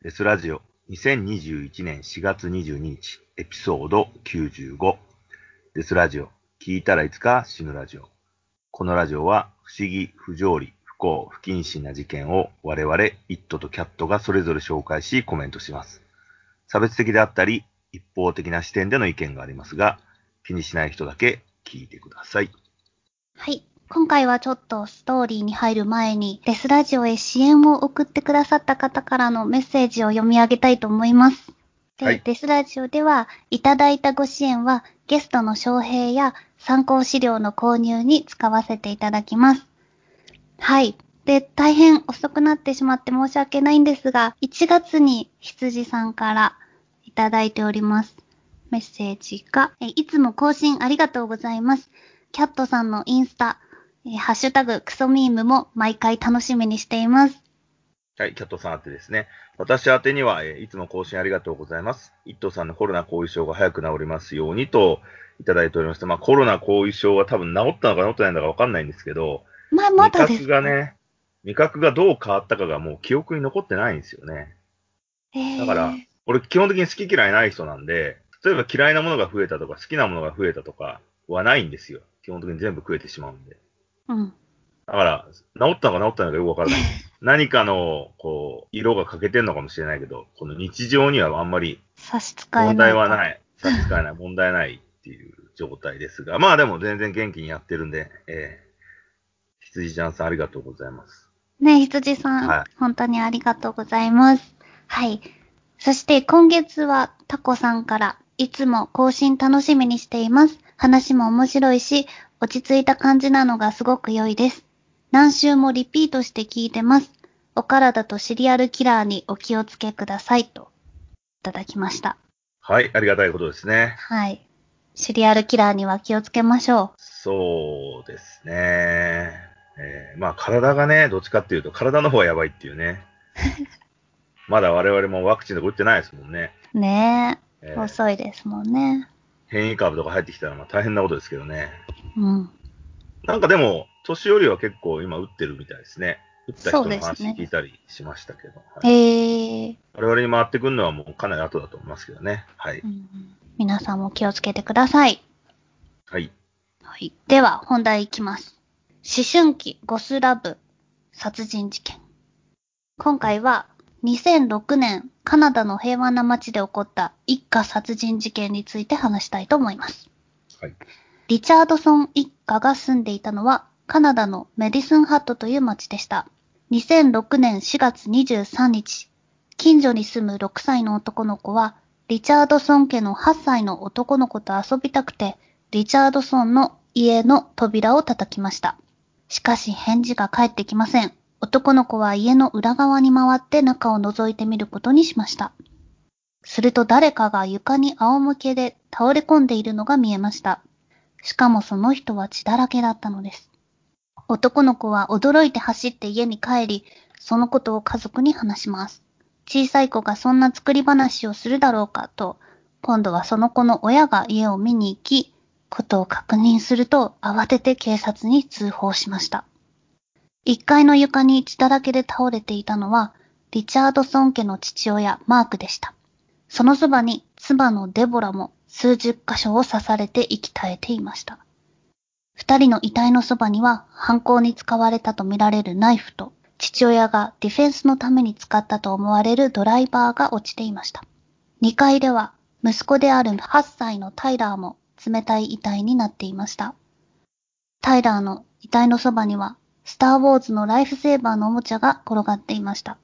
デスラジオ。2021年4月22日。エピソード95デスラジオ。聞いたらいつか死ぬラジオ。このラジオは不思議、不条理、不幸、不謹慎な事件を我々、イットとキャットがそれぞれ紹介しコメントします。差別的であったり、一方的な視点での意見がありますが、気にしない人だけ聞いてください。はい。今回はちょっとストーリーに入る前に、デスラジオへ支援を送ってくださった方からのメッセージを読み上げたいと思います。で、はいデスラジオでは、いただいたご支援は、ゲストの招聘や参考資料の購入に使わせていただきます。はい。で、大変遅くなってしまって申し訳ないんですが、1月に羊さんからいただいております。メッセージが、えいつも更新ありがとうございます。キャットさんのインスタ、えハッシュタグクソミームも毎回楽しみにしています。はい、キャットさん宛てですね。私宛てには、えーいつも更新ありがとうございます。イットさんのコロナ後遺症が早く治りますようにといただいておりまして、まあコロナ後遺症は多分治ったのか治ってないのかわかんないんですけど、まあ、ま味だです覚がね、味覚がどう変わったかがもう記憶に残ってないんですよね。えーだから、俺基本的に好き嫌いない人なんで、例えば嫌いなものが増えたとか好きなものが増えたとかはないんですよ。基本的に全部食えてしまうんで。うん。だから、治ったのか治ったのかよくわからない。何かの、こう、色が欠けてんのかもしれないけど、この日常にはあんまり差し支えない。問題はない。差し支えない。問題ないっていう状態ですが、まあでも全然元気にやってるんで、えー、羊ちゃんさんありがとうございます。ね、羊さん、はい本当にありがとうございます。はい。そして今月はタコさんから、いつも更新楽しみにしています。話も面白いし、落ち着いた感じなのがすごく良いです。何週もリピートして聞いてます。お体とシリアルキラーにお気をつけくださいと、いただきました。はい、ありがたいことですね。はい。シリアルキラーには気をつけましょそうですね。えーまあ体がね、どっちかっていうと体の方がやばいっていうね。まだ我々もワクチンとか打ってないですもんね。う。ねえ。えー遅いですもんね。変異株とか入ってきたらまあ大変なことですけどね。うん。なんかでも、年寄りは結構今打ってるみたいですね。打った人の話ね聞いたりしましたけど。えはいー。我々に回ってくるのはもうかなり後だと思いますけどね。はい。うん皆さんも気をつけてください。はい。はい。では、本題いきます。思春期ゴスラブ殺人事件。今回は、2006年、カナダの平和な街で起こった一家殺人事件について話したいと思います。はい。リチャードソン一家が住んでいたのは、カナダのメディスンハットという町でした。2006年4月23日、近所に住む6歳の男の子は、リチャードソン家の8歳の男の子と遊びたくて、リチャードソンの家の扉を叩きました。しかし返事が返ってきません。男の子は家の裏側に回って中を覗いてみることにしました。すると誰かが床に仰向けで倒れ込んでいるのが見えました。しかもその人は血だらけだったのです。男の子は驚いて走って家に帰り、そのことを家族に話します。小さい子がそんな作り話をするだろうかと、今度はその子の親が家を見に行き、ことを確認すると慌てて警察に通報しました。1階の床に血だらけで倒れていたのは、リチャードソン家の父親マークでした。そのそばに妻のデボラも数十箇所を刺されて息絶えていました。二人の遺体のそばには犯行に使われたとみられるナイフと父親がディフェンスのために使ったと思われるドライバーが落ちていました。2階では息子である8歳のタイラーも冷たい遺体になっていました。タイラーの遺体のそばにはスターウォーズのライフセーバーのおもちゃが転がっていました。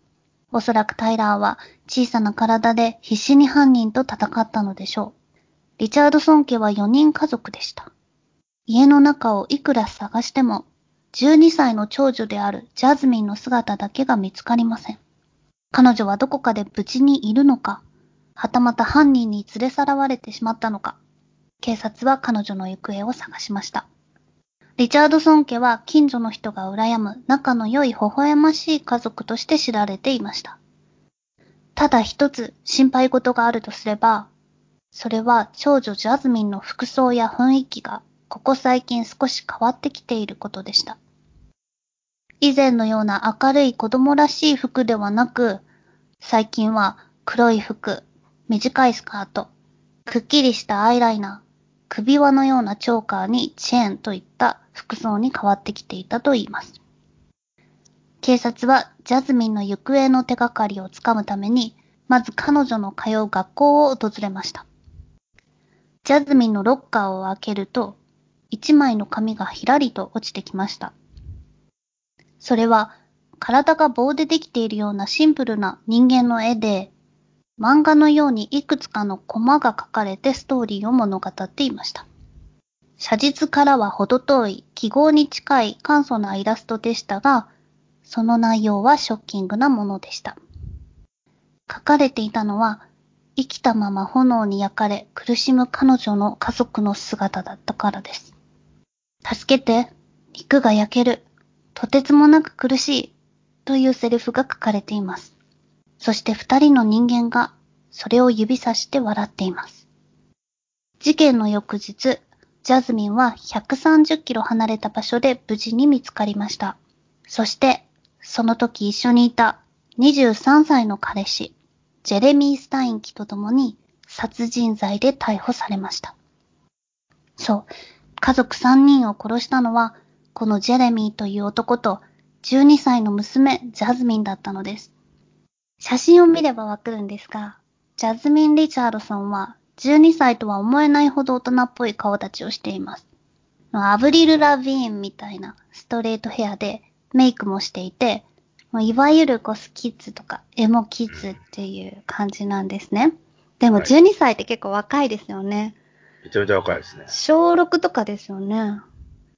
おそらくタイラーは小さな体で必死に犯人と戦ったのでしょう。リチャードソン家は4人家族でした。家の中をいくら探しても、12歳の長女であるジャズミンの姿だけが見つかりません。彼女はどこかで無事にいるのか、はたまた犯人に連れ去らわれてしまったのか、警察は彼女の行方を探しました。リチャードソン家は近所の人が羨む仲の良い微笑ましい家族として知られていました。ただ一つ心配事があるとすれば、それは長女ジャズミンの服装や雰囲気がここ最近少し変わってきていることでした。以前のような明るい子供らしい服ではなく、最近は黒い服、短いスカート、くっきりしたアイライナー、首輪のようなチョーカーにチェーンといった服装に変わってきていたといいます。警察はジャズミンの行方の手がかりをつかむために、まず彼女の通う学校を訪れました。ジャズミンのロッカーを開けると、一枚の紙がひらりと落ちてきました。それは、体が棒でできているようなシンプルな人間の絵で、漫画のようにいくつかのコマが書かれてストーリーを物語っていました。写実からは程遠い記号に近い簡素なイラストでしたが、その内容はショッキングなものでした。書かれていたのは、生きたまま炎に焼かれ苦しむ彼女の家族の姿だったからです。助けて、肉が焼ける、とてつもなく苦しい、というセリフが書かれています。そして二人の人間がそれを指さして笑っています。事件の翌日、ジャズミンは130キロ離れた場所で無事に見つかりました。そして、その時一緒にいた23歳の彼氏、ジェレミー・スタインキと共に殺人罪で逮捕されました。そう、家族3人を殺したのは、このジェレミーという男と12歳の娘、ジャズミンだったのです。写真を見ればわかるんですが、ジャズミン・リチャードソンは12歳とは思えないほど大人っぽい顔立ちをしています。アブリル・ラビーンみたいなストレートヘアでメイクもしていて、いわゆるゴスキッズとかエモキッズっていう感じなんですね。でもはい12歳って結構若いですよね。めちゃめちゃ若いですね。小6とかですよね。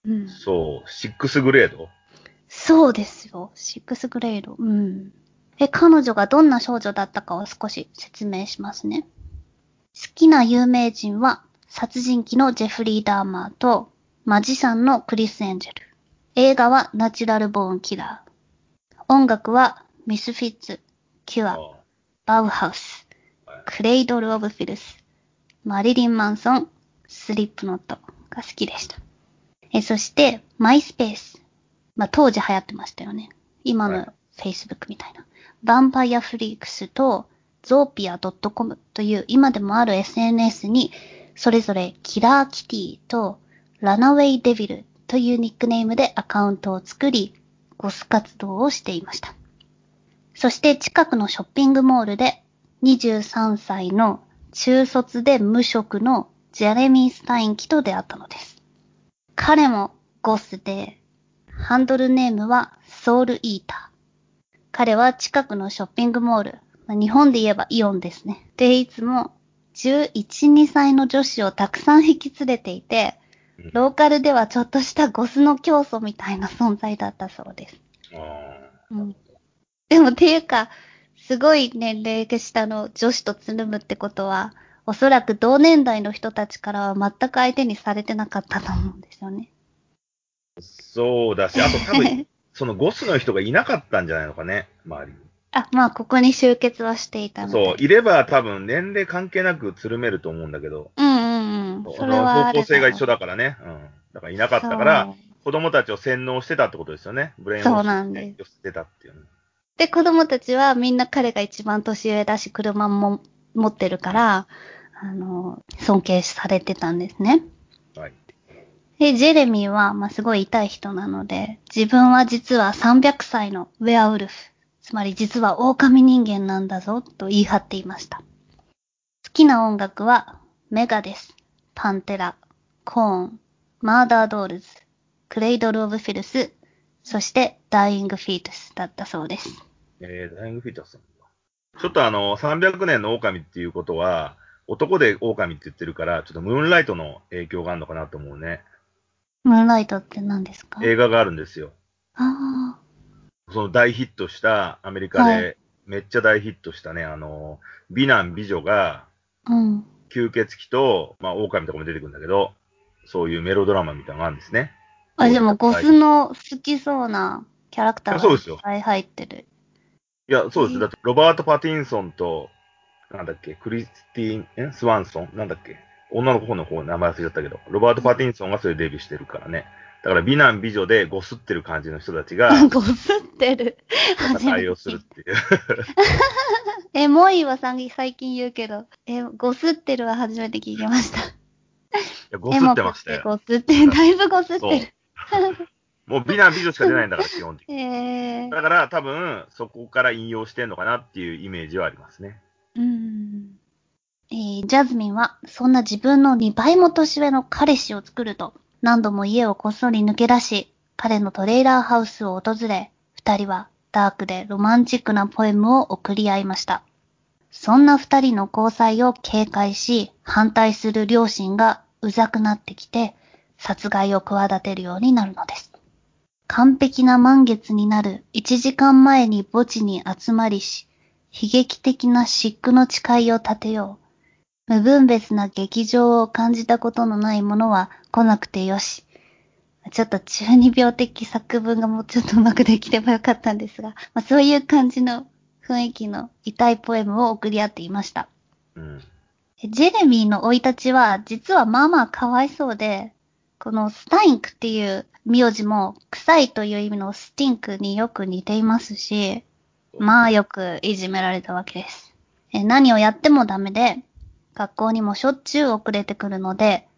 うん。そう、シックスグレード？そうですよ。シックスグレード。うん。え、彼女がどんな少女だったかを少し説明しますね。好きな有名人は、殺人鬼のジェフリー・ダーマーと、マジシャンのクリス・エンジェル。映画はナチュラル・ボーン・キラー。音楽は、ミス・フィッツ、キュア、あバウハウスはい、クレイドル・オブ・フィルス、マリリン・マンソン、スリップノットが好きでした。え、そして、マイスペース。まあ、当時流行ってましたよね。今のはい Facebook みたいな。ヴァンパイアフリークスと、ゾーピア .com という今でもある SNS に、それぞれキラーキティとラナウェイデビルというニックネームでアカウントを作り、ゴス活動をしていました。そして近くのショッピングモールで23歳の中卒で無職のジェレミー・スタインキと出会ったのです。彼もゴスで、ハンドルネームはソウルイーター。彼は近くのショッピングモール、まあ日本で言えばイオンですね。で、いつも11、2歳の女子をたくさん引き連れていて、うんローカルではちょっとしたゴスの教祖みたいな存在だったそうです。あうんでもっていうか、すごい年齢が下の女子とつるむってことは、おそらく同年代の人たちからは全く相手にされてなかったと思うんですよね。ーそうだし、あと多分、そのゴスの人がいなかったんじゃないのかね、周りに。あ、まあ、ここに集結はしていた。そう、いれば多分年齢関係なくつるめると思うんだけど、うんうんうん。それは方向性が一緒だだからね。うん。だからいなかったから、子供たちを洗脳してたってことですよね。ブレインウォそうッシュなんですしてたっていうね。で、子供たちはみんな彼が一番年上だし、車も持ってるから、あの、尊敬されてたんですね。で、ジェレミーは、まあ、すごい痛い人なので、自分は実は300歳のウェアウルフ、つまり実は狼人間なんだぞ、と言い張っていました。好きな音楽は、メガデス、パンテラ、コーン、マーダードールズ、クレイドル・オブ・フィルス、そして、ダイイング・フィータスだったそうです。えー、ダイイングフィータスさんだ。ちょっとあの、300年の狼っていうことは、男で狼って言ってるから、ちょっとムーンライトの影響があるのかなと思うね。ムーンライトって何ですか？映画があるんですよ。あその大ヒットした、アメリカはで、めっちゃ大ヒットしたね、あの、美男美女が、あ、うん。吸血鬼と、まあ、狼とかも出てくるんだけど、そういうメロドラマみたいなのがあるんですね。あ、でも、ゴスの好きそうなキャラクターがいっそうですよぱい入ってる。いや、そうです。だって、ロバート・パティンソンと、なんだっけ、クリスティーン、えスワンソン？なんだっけ？女の子の方、名前忘れちゃったけど、ロバート・パティンソンがそれでデビューしてるからね。だから美男美女でゴスってる感じの人たちが、ゴスってる。対応するっていう。え、モイはさん最近言うけど、え、ゴスってるは初めて聞きました。いやゴスってましたよ。ゴスって、だいぶゴスってる。もう美男美女しか出ないんだから、基本的に。えー、だから多分、そこから引用してんのかなっていうイメージはありますね。うん。えー、ジャズミンは、そんな自分の2倍も年上の彼氏を作ると、何度も家をこっそり抜け出し、彼のトレーラーハウスを訪れ、二人はダークでロマンチックなポエムを送り合いました。そんな二人の交際を警戒し、反対する両親がうざくなってきて、殺害を企てるようになるのです。完璧な満月になる1時間前に墓地に集まりし、悲劇的な疾苦の誓いを立てよう。無分別な劇場を感じたことのないものは来なくてよし。ちょっと中二病的作文がもうちょっとうまくできればよかったんですが、まあ、そういう感じの雰囲気の痛いポエムを送り合っていました。うん。ジェレミーの生い立ちは実はまあまあかわいそうで、このスタインクっていう名字も臭いという意味のスティンクによく似ていますし、まあよくいじめられたわけです。え何をやってもダメで、学校にもしょっちゅう遅れてくるので、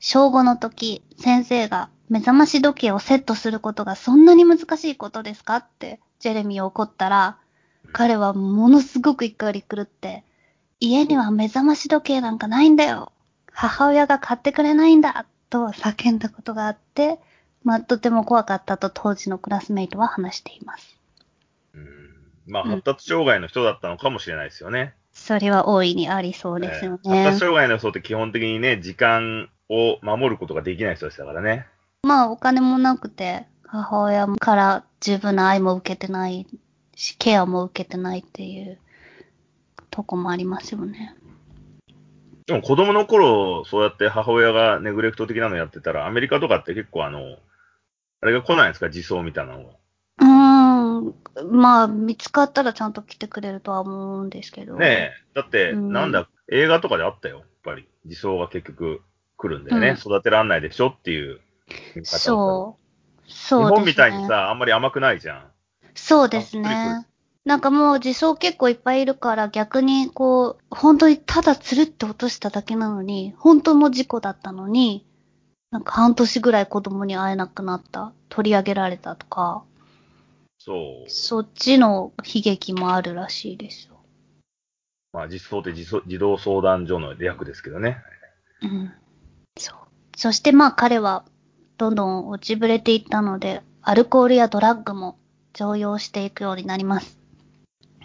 小5の時、先生が目覚まし時計をセットすることがそんなに難しいことですかってジェレミーを怒ったら、彼はものすごく怒り狂って、家には目覚まし時計なんかないんだよ。母親が買ってくれないんだ。と叫んだことがあって、まあ、とても怖かったと当時のクラスメイトは話しています。うんまあ、発達障害の人だったのかもしれないですよね。それは大いにありそうですよええね。発達障害の人って基本的にね、時間を守ることができない人でしたからね。まあお金もなくて、母親から十分な愛も受けてないし、ケアも受けてないっていうとこもありますよね。でも子供の頃、そうやって母親がネグレクト的なのやってたら、アメリカとかって結構あの、あれが来ないんですか？自走みたいなのが。うーん。まあ、見つかったらちゃんと来てくれるとは思うんですけど。ねえ。だって、うんなんだ、映画とかであったよ。やっぱり。自走が結局来るんだよね。うん育てらんないでしょっていうそう。そうですね。日本みたいにさ、あんまり甘くないじゃん。そうですね。なんかもう自走結構いっぱいいるから逆にこう、本当にただつるって落としただけなのに、本当の事故だったのに、なんか半年ぐらい子供に会えなくなった、取り上げられたとか、そう。そっちの悲劇もあるらしいですよ。まあ、実装って自走児童相談所の略ですけどね。うん。そう。そしてまあ彼はどんどん落ちぶれていったので、アルコールやドラッグも常用していくようになります。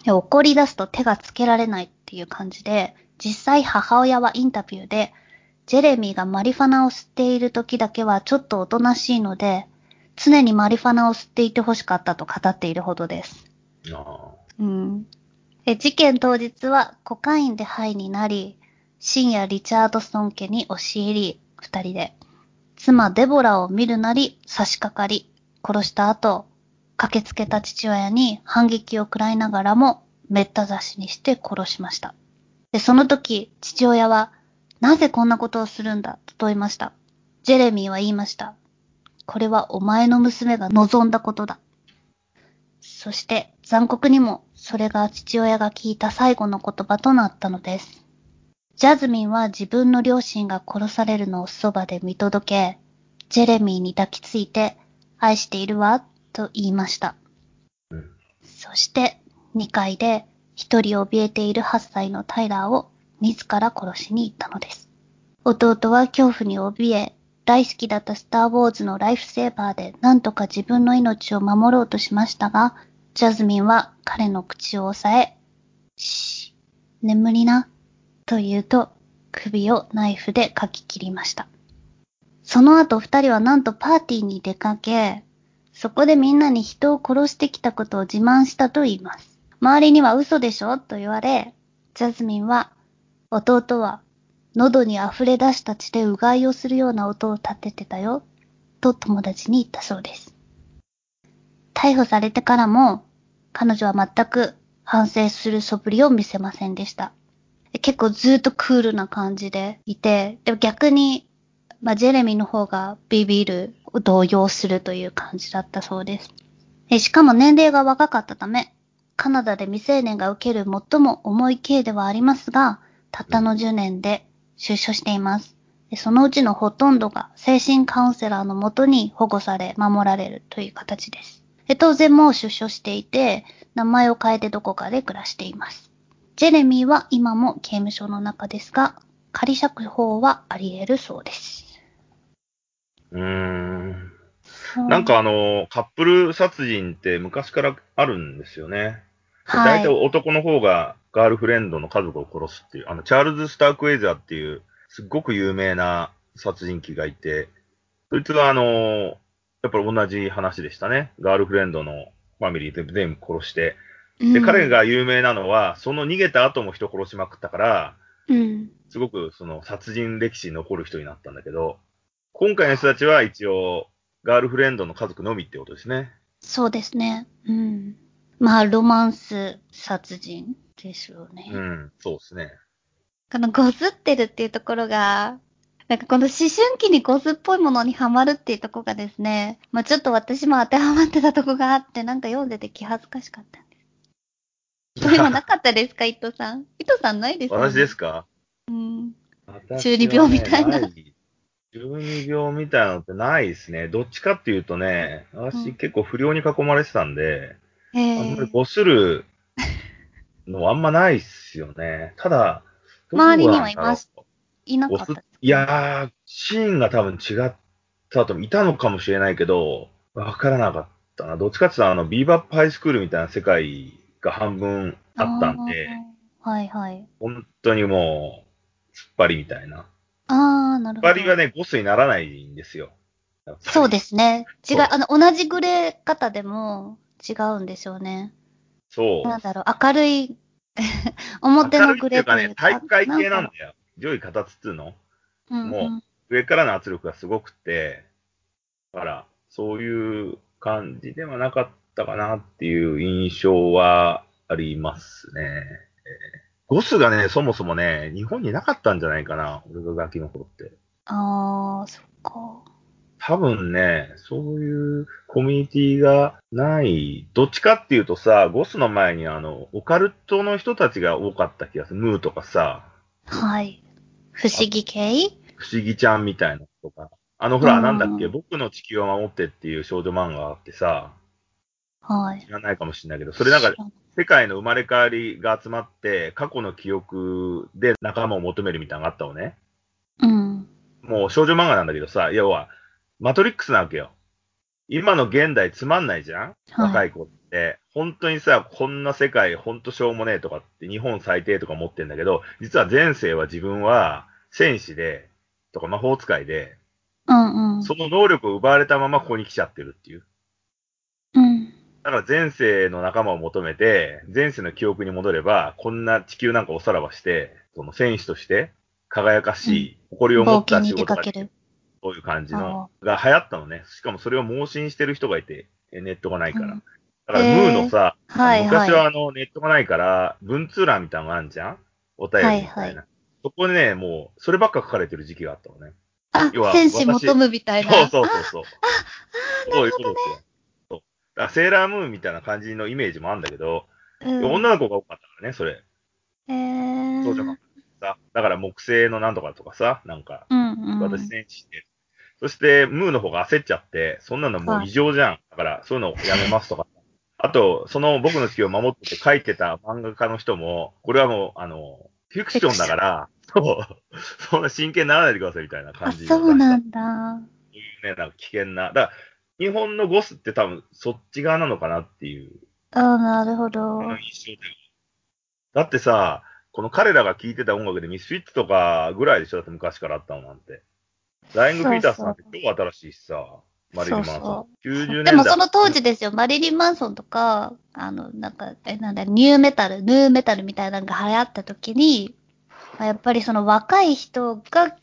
で怒り出すと手がつけられないっていう感じで、実際母親はインタビューで、ジェレミーがマリファナを吸っている時だけはちょっとおとなしいので、常にマリファナを吸っていて欲しかったと語っているほどです。あうん。え事件当日はコカインでハイになり、深夜リチャードソン家に押し入り、二人で、妻デボラを見るなり差し掛かり、殺した後、駆けつけた父親に反撃を食らいながらも、めった刺しにして殺しました。で、その時、父親は、なぜこんなことをするんだ、と問いました。ジェレミーは言いました。これはお前の娘が望んだことだ。そして残酷にもそれが父親が聞いた最後の言葉となったのです。ジャズミンは自分の両親が殺されるのをそばで見届け、ジェレミーに抱きついて、愛しているわ、と言いました。そして2階で一人怯えている8歳のタイラーを自ら殺しに行ったのです。弟は恐怖に怯え、大好きだったスターウォーズのライフセーバーで何とか自分の命を守ろうとしましたが、ジャズミンは彼の口を押さえ、し、眠りな、と言うと首をナイフでかき切りました。その後二人はなんとパーティーに出かけ、そこでみんなに人を殺してきたことを自慢したと言います。周りには嘘でしょ？と言われ、ジャズミンは、弟は喉に溢れ出した血でうがいをするような音を立ててたよ、と友達に言ったそうです。逮捕されてからも、彼女は全く反省する素振りを見せませんでした。結構ずっとクールな感じでいて、でも逆にまあ、ジェレミーの方がビビる、動揺するという感じだったそうです。えしかも年齢が若かったため、カナダで未成年が受ける最も重い刑ではありますが、たったの10年で出所しています。でそのうちのほとんどが精神カウンセラーのもとに保護され、守られるという形です。で当然もう出所していて、名前を変えてどこかで暮らしています。ジェレミーは今も刑務所の中ですが、仮釈放はあり得るそうです。うーん。なんかあの、カップル殺人って昔からあるんですよね。はい大体男の方がガールフレンドの家族を殺すっていう、あの、チャールズ・スターク・ウェイザーっていう、すっごく有名な殺人鬼がいて、そいつがあの、やっぱり同じ話でしたね。ガールフレンドのファミリーで全部殺して。で、うん彼、が有名なのは、その逃げた後も人殺しまくったから、うん。すごくその殺人歴史に残る人になったんだけど、今回の人たちは一応、ガールフレンドの家族のみってことですね。そうですね。うん。まあ、ロマンス殺人ですよね。うん、そうですね。このゴズってるっていうところが、なんかこの思春期にゴズっぽいものにハマるっていうところがですね、まあちょっと私も当てはまってたとこがあって、なんか読んでて気恥ずかしかったんです。そういうのなかったですか、伊藤さん。伊藤さんないですか、私ですか？うん。私中二病みたいなはね中二病みたいなのってないですね。どっちかっていうとね、うん私結構不良に囲まれてたんで、へあんまりえ。こするのあんまないっすよね。ただ、周りにはいますいなかったいやー、シーンが多分違ったと、いたのかもしれないけど、わからなかったな。どっちかっていうと、あの、ビーバップハイスクールみたいな世界が半分あったんで、はいはい。本当にもう、突っ張りみたいな。ああ、なるほど。突っ張りがね、ボスにならないんですよ。そうですね。違う、あの、同じグレー方でも違うんですよね。そう。なんだろう、明るい、表のグレー明るいっていうかね、体育会系なんだ。だよ。上位形っつうの？うんうん、も上からの圧力がすごくて、だから、そういう感じではなかったかなっていう印象はありますね。えーゴスがね、そもそもね、日本になかったんじゃないかな、俺がガキの頃って。ああ、そっか。多分ね、そういうコミュニティがない。どっちかっていうとさ、ゴスの前にあの、オカルトの人たちが多かった気がする。ムーとかさ、はい。不思議系？不思議ちゃんみたいなのとか。あの、ほら、うんなんだっけ、僕の地球を守ってっていう少女漫画があってさ、はい。知らないかもしれないけど、それなんか世界の生まれ変わりが集まって、過去の記憶で仲間を求めるみたいなのがあったのね。うん。もう少女漫画なんだけどさ、要は、マトリックスなわけよ。今の現代つまんないじゃん？はい若い子って。本当にさ、こんな世界、ほんとしょうもねえとかって、日本最低とか思ってんだけど、実は前世は自分は戦士で、とか魔法使いで、うんうん。その能力を奪われたままここに来ちゃってるっていう。うん。だから前世の仲間を求めて、前世の記憶に戻れば、こんな地球なんかおさらばして、その戦士として、輝かしい、誇りを持冒った仕事がかける。そういう感じの、が流行ったのね。しかもそれを盲信してる人がいて、えネットがないから。うんだから、ムーのさ、はいはい。昔はあの、ネットがないから、文通欄みたいなのがあるじゃん？お便りみたいな。はいはいそこでね、もう、そればっか書かれてる時期があったのね。あ要は、戦士求むみたいな。そうそうそうそう。あそういうことですよ。そう。だセーラームーンみたいな感じのイメージもあるんだけど、うん女の子が多かったからね、それ。へーそうじゃなくてさ。だから木星のなんとかとかさ、なんか、うんうん。私戦士して。そして、ムーの方が焦っちゃって、そんなのもう異常じゃん。だから、そういうのやめますとか。あと、その僕の地球を守ってって書いてた漫画家の人も、これはもう、あの、フィクションだから、そう、そんな真剣にならないでくださいみたいな感あ、じそうなだ。んだ。ね、なんか危険な。だから、日本のゴスって多分そっち側なのかなっていう、あなるほど。だってさ、この彼らが聴いてた音楽でミスフィッツとかぐらいでしょ？だって昔からあったのなんて。ライング・ピータースなんて超新しいしさ、マリリン・マンソン。そう90年代。でもその当時ですよ、マリリン・マンソンとか、あの、なんか、え、なんだ、ニューメタル、ヌーメタルみたいなのが流行った時に、まあやっぱりその若い人が聴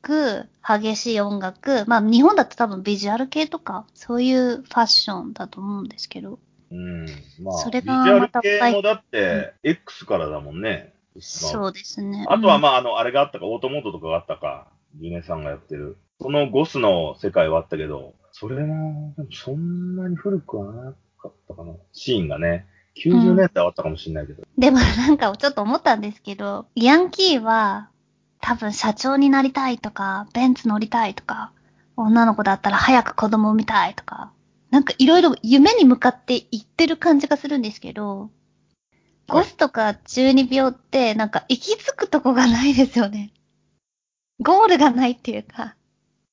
く激しい音楽、まあ日本だと多分ビジュアル系とか、そういうファッションだと思うんですけど。うん。まあ、それビジュアルがまた系もだって、X からだもんね。そうですね。あとはあ、まあ、あの、あれがあったか、オートモードとかがあったか、ジュネさんがやってる。そのゴスの世界はあったけど、それも、でもそんなに古くはなかったかな。シーンがね。90年代はあったかもしれないけど。でもなんかちょっと思ったんですけど、ヤンキーは多分社長になりたいとか、ベンツ乗りたいとか、女の子だったら早く子供産みたいとか、なんかいろいろ夢に向かっていってる感じがするんですけど、ゴスとか中二病ってなんか行き着くとこがないですよね。ゴールがないっていうか。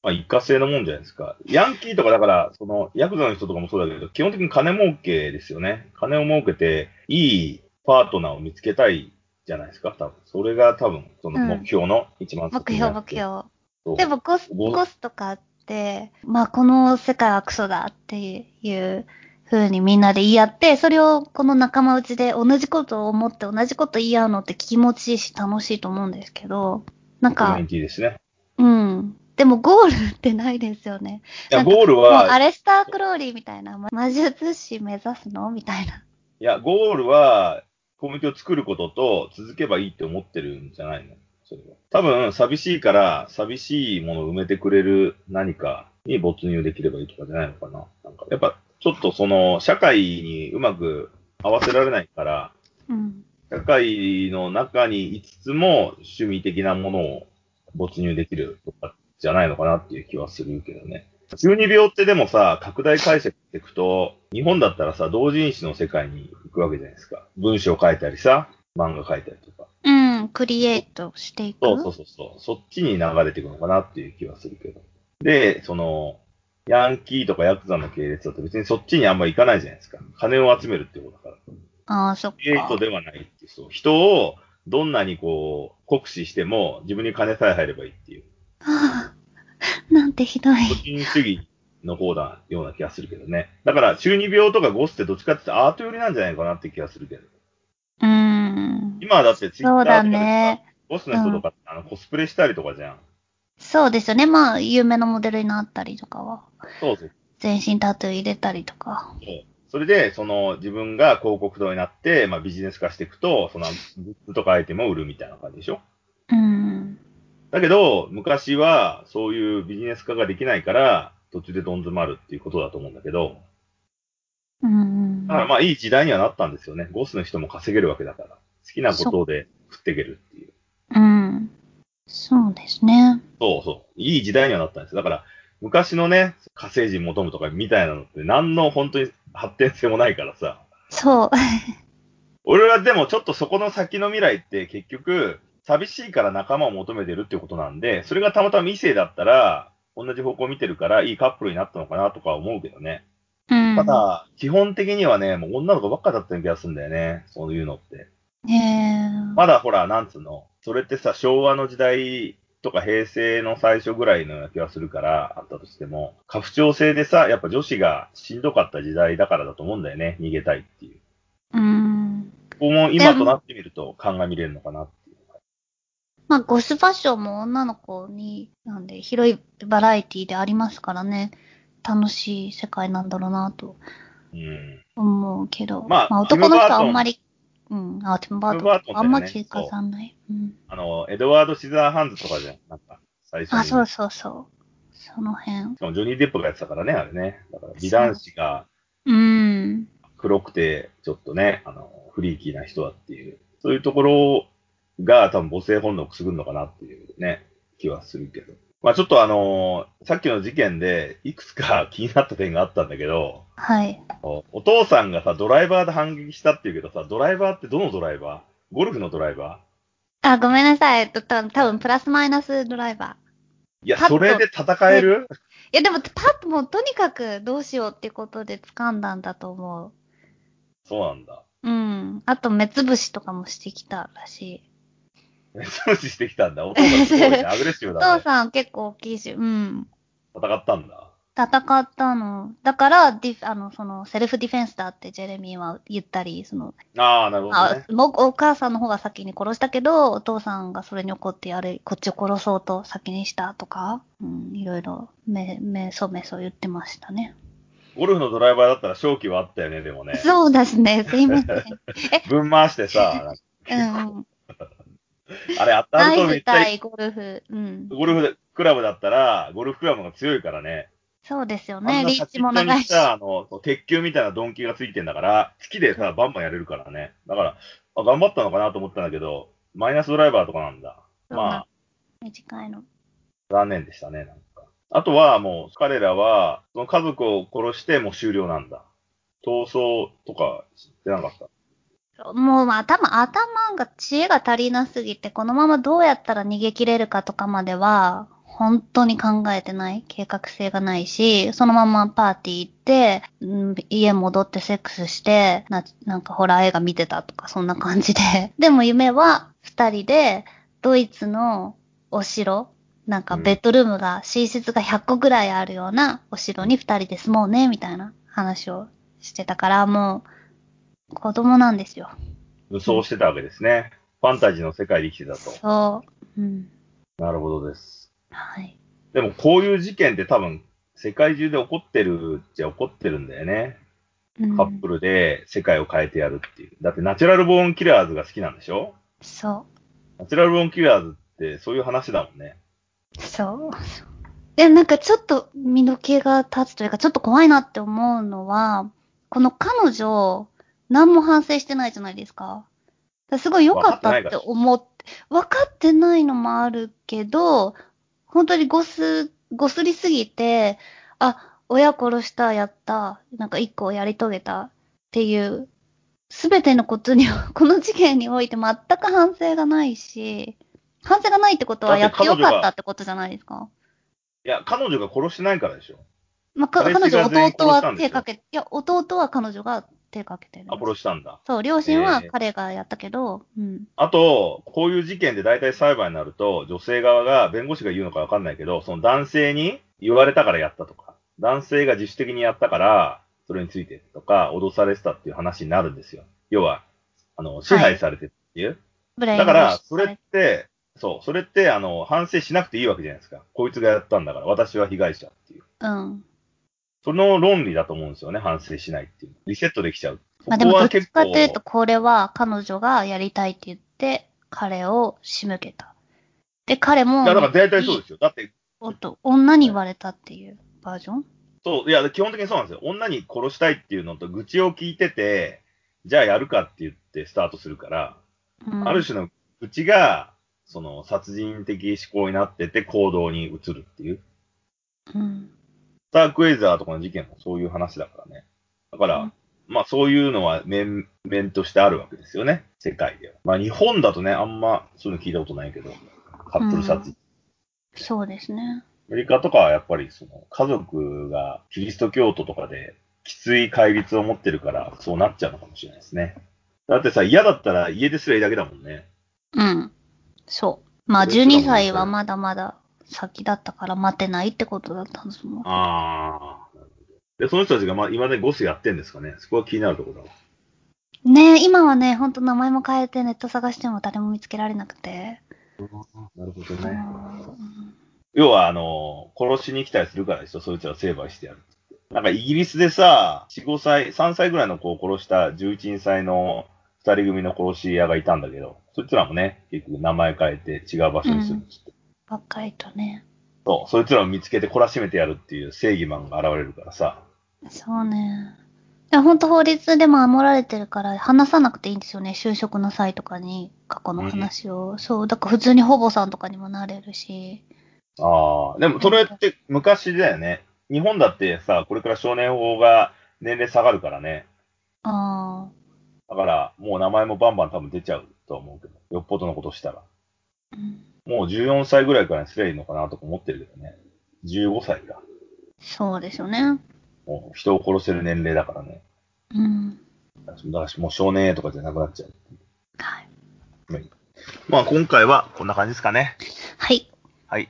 まあ、一過性のもんじゃないですか。ヤンキーとかだから、その、ヤクザの人とかもそうだけど、基本的に金儲けですよね。金を儲けて、いいパートナーを見つけたいじゃないですか、多分。それが多分、その目標の一番目標、目標。そうでもゴス、ゴゴスとかって、まあこの世界はクソだっていう風にみんなで言い合って、それをこの仲間内で同じことを思って同じこと言い合うのって気持ちいいし楽しいと思うんですけど、なんかコミュニ、ティですね。うん。でもゴールってないですよね。いや、ゴールもうアは、レスター・クローリーみたいな、ま魔術師目指すのみたいな。いや、ゴールは、コミュニティを作ることと続けばいいって思ってるんじゃないの？それは。多分、寂しいから、寂しいものを埋めてくれる何かに没入できればいいとかじゃないのかな。なんか、やっぱ、ちょっとその、社会にうまく合わせられないから、うん。社会の中にいつつも趣味的なものを没入できるとかじゃないのかなっていう気はするけどね。中二病ってでもさ、拡大解釈していくと、日本だったらさ、同人誌の世界に行くわけじゃないですか。文章書いたりさ、漫画書いたりとか。うん、クリエイトしていく？そうそうそうそう。そっちに流れていくのかなっていう気はするけど。で、その、ヤンキーとかヤクザの系列だと別にそっちにあんまり行かないじゃないですか。金を集めるってことだから。ああ、そっクリエイトか。ではないっていう、そう。人をどんなにこう、酷使しても自分に金さえ入ればいいっていう、はあ、なんてひどい。個人主義の方だような気がするけどね。だから、中二病とかゴスってどっちかって言ったらアート寄りなんじゃないかなって気がするけど。うーん。今はだってツイッターとかでさ、ね。ゴスの人とか、あのコスプレしたりとかじゃん。そうですよね。まあ、有名なモデルになったりとかは。そうそう。全身タトゥー入れたりとか。そうそれで、その自分が広告塔になって、まあビジネス化していくと、そのグッズとかアイテムを売るみたいな感じでしょ？うん。だけど、昔はそういうビジネス化ができないから、途中でどん詰まるっていうことだと思うんだけど、うん。だからまあいい時代にはなったんですよね。ゴスの人も稼げるわけだから。好きなことで食っていけるっていう。うん。そうですね。そうそう。いい時代にはなったんです。だから、昔のね、火星人求むとかみたいなのって何の本当に発展性もないからさ。そう。俺はでもちょっとそこの先の未来って結局、寂しいから仲間を求めてるっていうことなんで、それがたまたま異性だったら、同じ方向を見てるからいいカップルになったのかなとか思うけどね。うん。ただ、基本的にはね、もう女の子ばっかだったような気がするんだよね。そういうのって。へえ。まだほら、なんつうの、それってさ、昭和の時代とか平成の最初ぐらいのような気がするから、あったとしても、家父長制でさ、やっぱ女子がしんどかった時代だからだと思うんだよね。逃げたいっていう。うん。ここも今となってみると鑑みれるのかなっていう。まあ、ゴスファッションも女の子に、なんで、広いバラエティでありますからね。楽しい世界なんだろうなとうん。思うけど。まあ男の人はあんまり、うん、あ、ティムバートントンねあんま聞かさない。うん。あの、エドワード・シザーハンズとかじゃん。なんか、最初に。あ、そうそうそう。その辺。しかもジョニー・デップがやってたからね、あれね。だから、美男子がうん。黒くて、ちょっとね、あの、フリーキーな人だっていう、そういうところが多分母性本能をくすぐるのかなっていうね、気はするけど。まあちょっとあのさっきの事件で、いくつか 気になった点があったんだけど、はい。おお父さんがさ、ドライバーで反撃したっていうけどさ、ドライバーってどのドライバー？ゴルフのドライバあ、ごめんなさい。えっと、た多分プラスマイナスドライバー。ーいや、パッとそれで戦える？いや、でも、パッともうとにかくどうしようってことで掴んだんだと思う。そうなんだ。うん。あと、目つぶしとかもしてきたらしい。ししてきたんだ。お父さんすごいね。アグレッシブおだね。父さん結構大きいし、うん。戦ったんだ。戦った。の。だから、ディフ、あの、その、セルフディフェンスだってジェレミーは言った。り、その、ああ、なるほどあね。もうお母さんの方が先に殺した。けど、お父さんがそれに怒ってやれ、こっちを殺そうと先にした。とか、うん、いろいろ、め、めそめそ言ってました。ね。ゴルフのドライバーだった。ら勝機はあった。よね、でもね。そうですね、すいません。分回してさ、うんうん。あれ当たるとめっちゃいい。対ゴルフ、うん。ゴルフでクラブだったら、ゴルフクラブが強いからね。そうですよあね。リーチも長いし。あの、鉄球みたいなドンキがついてんだから、好きでさ、バンバンやれるからね。だから、あ、頑張ったのかなと思ったんだけど、マイナスドライバーとかなんだ。まあ、短いの。残念でしたね、なんか。あとはもう、彼らは、その家族を殺してもう終了なんだ。逃走とかしてなかった。もう頭、頭が、知恵が足りなすぎて、このままどうやったら逃げ切れるかとかまでは、本当に考えてない。計画性がないし、そのままパーティー行って、うん家戻ってセックスして、ななんかホラー映画見てたとか、そんな感じで。でも夢は、二人で、ドイツのお城、なんかベッドルームが、寝室が100個ぐらいあるようなお城に二人で住もうね、みたいな話をしてたから、もう、子供なんですよ。武装してたわけですね。ファンタジーの世界で生きてたと。そう。うん。なるほどです。はい。でもこういう事件って多分、世界中で起こってるっちゃ起こってるんだよね。うんカップルで世界を変えてやるっていう。だってナチュラルボーンキラーズが好きなんでしょ？そナチュラルボーンキラーズってそういう話だもんね。う。そう。で、なんかちょっと身の毛が立つというか、ちょっと怖いなって思うのは、この彼女、何も反省してないじゃないですか。だからすごい良かったって思って、分かってないのもあるけど、本当にごす、ごすりすぎて、あ、親殺した、やった、なんか一個やり遂げたっていう、すべてのことに、この事件において全く反省がないし、反省がないってことはやってよかったってことじゃないですか。いや、彼女が殺してないからでしょ。まあ、か彼彼女、弟は手かけ、いや、弟は彼女が手かけてる。あ、殺したんだ。そう、両親はえー彼がやったけど、うん。あと、こういう事件で大体裁判になると、女性側が、弁護士が言うのかわかんないけど、その男性に言われたからやったとか、男性が自主的にやったから、それについてとか、脅されてたっていう話になるんですよ。要は、あの、支配されてるっていう。ブレインだから、それって、そう、それって、あの、反省しなくていいわけじゃないですか。こいつがやったんだから、私は被害者っていう。うん。その論理だと思うんですよね、反省しないっていう。リセットできちゃう。まあでも、どっちかというと、これは彼女がやりたいって言って、彼を仕向けた。で、彼も、いや、だから大体そうですよ。だって、おっと、女に言われたっていうバージョン？そう、いや、基本的にそうなんですよ。女に殺したいっていうのと、愚痴を聞いてて、じゃあやるかって言ってスタートするから、うん。ある種の愚痴が、その、殺人的思考になってて行動に移るっていう。うん。スタークエイザーとかの事件もそういう話だからね。だから、うんまあそういうのは面、面としてあるわけですよね。世界では。まあ日本だとね、あんまそういうの聞いたことないけど、カップル殺人。そうですね。アメリカとかはやっぱりその家族がキリスト教徒とかできつい戒律を持ってるからそうなっちゃうのかもしれないですね。だってさ、嫌だったら家ですりゃいいだけだもんね。うん。そう。まあ、それすらも12歳はまだまだ先だったから待てないってことだったんですもん。ああ。で、その人たちがまあ今でゴスやってんですかね。そこは気になるところだわ。ねえ、今はね、ほんと名前も変えてネット探しても誰も見つけられなくて。なるほどうね。ん要は、あの、殺しに来たりするからですよ。そいつらを成敗してやる。なんかイギリスでさ、4、5歳、3歳ぐらいの子を殺した11、2歳の2人組の殺し屋がいたんだけど、そいつらもね、結局名前変えて違う場所にするっつって。若いとね。そう、そいつらを見つけて懲らしめてやるっていう正義マンが現れるからさ。そうね。いや、ほんと法律でも守られてるから話さなくていいんですよね。就職の際とかに過去の話を。そう、だから普通に保母さんとかにもなれるし。ああ、でもそれって昔だよね。日本だってさ、これから少年法が年齢下がるからね。あだから、もう名前もバンバン多分出ちゃうとは思うけど、よっぽどのことしたら。あ。うんもう14歳ぐらいからにすりゃいいのかなとか思ってるけどね。15歳か。そうですよね。もう人を殺せる年齢だからね。うん。だからもう少年 A とかじゃなくなっちゃう。はい。まあ今回はこんな感じですかね。はい。はい。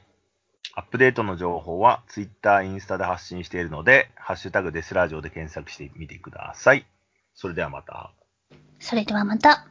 アップデートの情報は Twitter、インスタで発信しているので、ハッシュタグデスラジオで検索してみてください。それではまた。それではまた。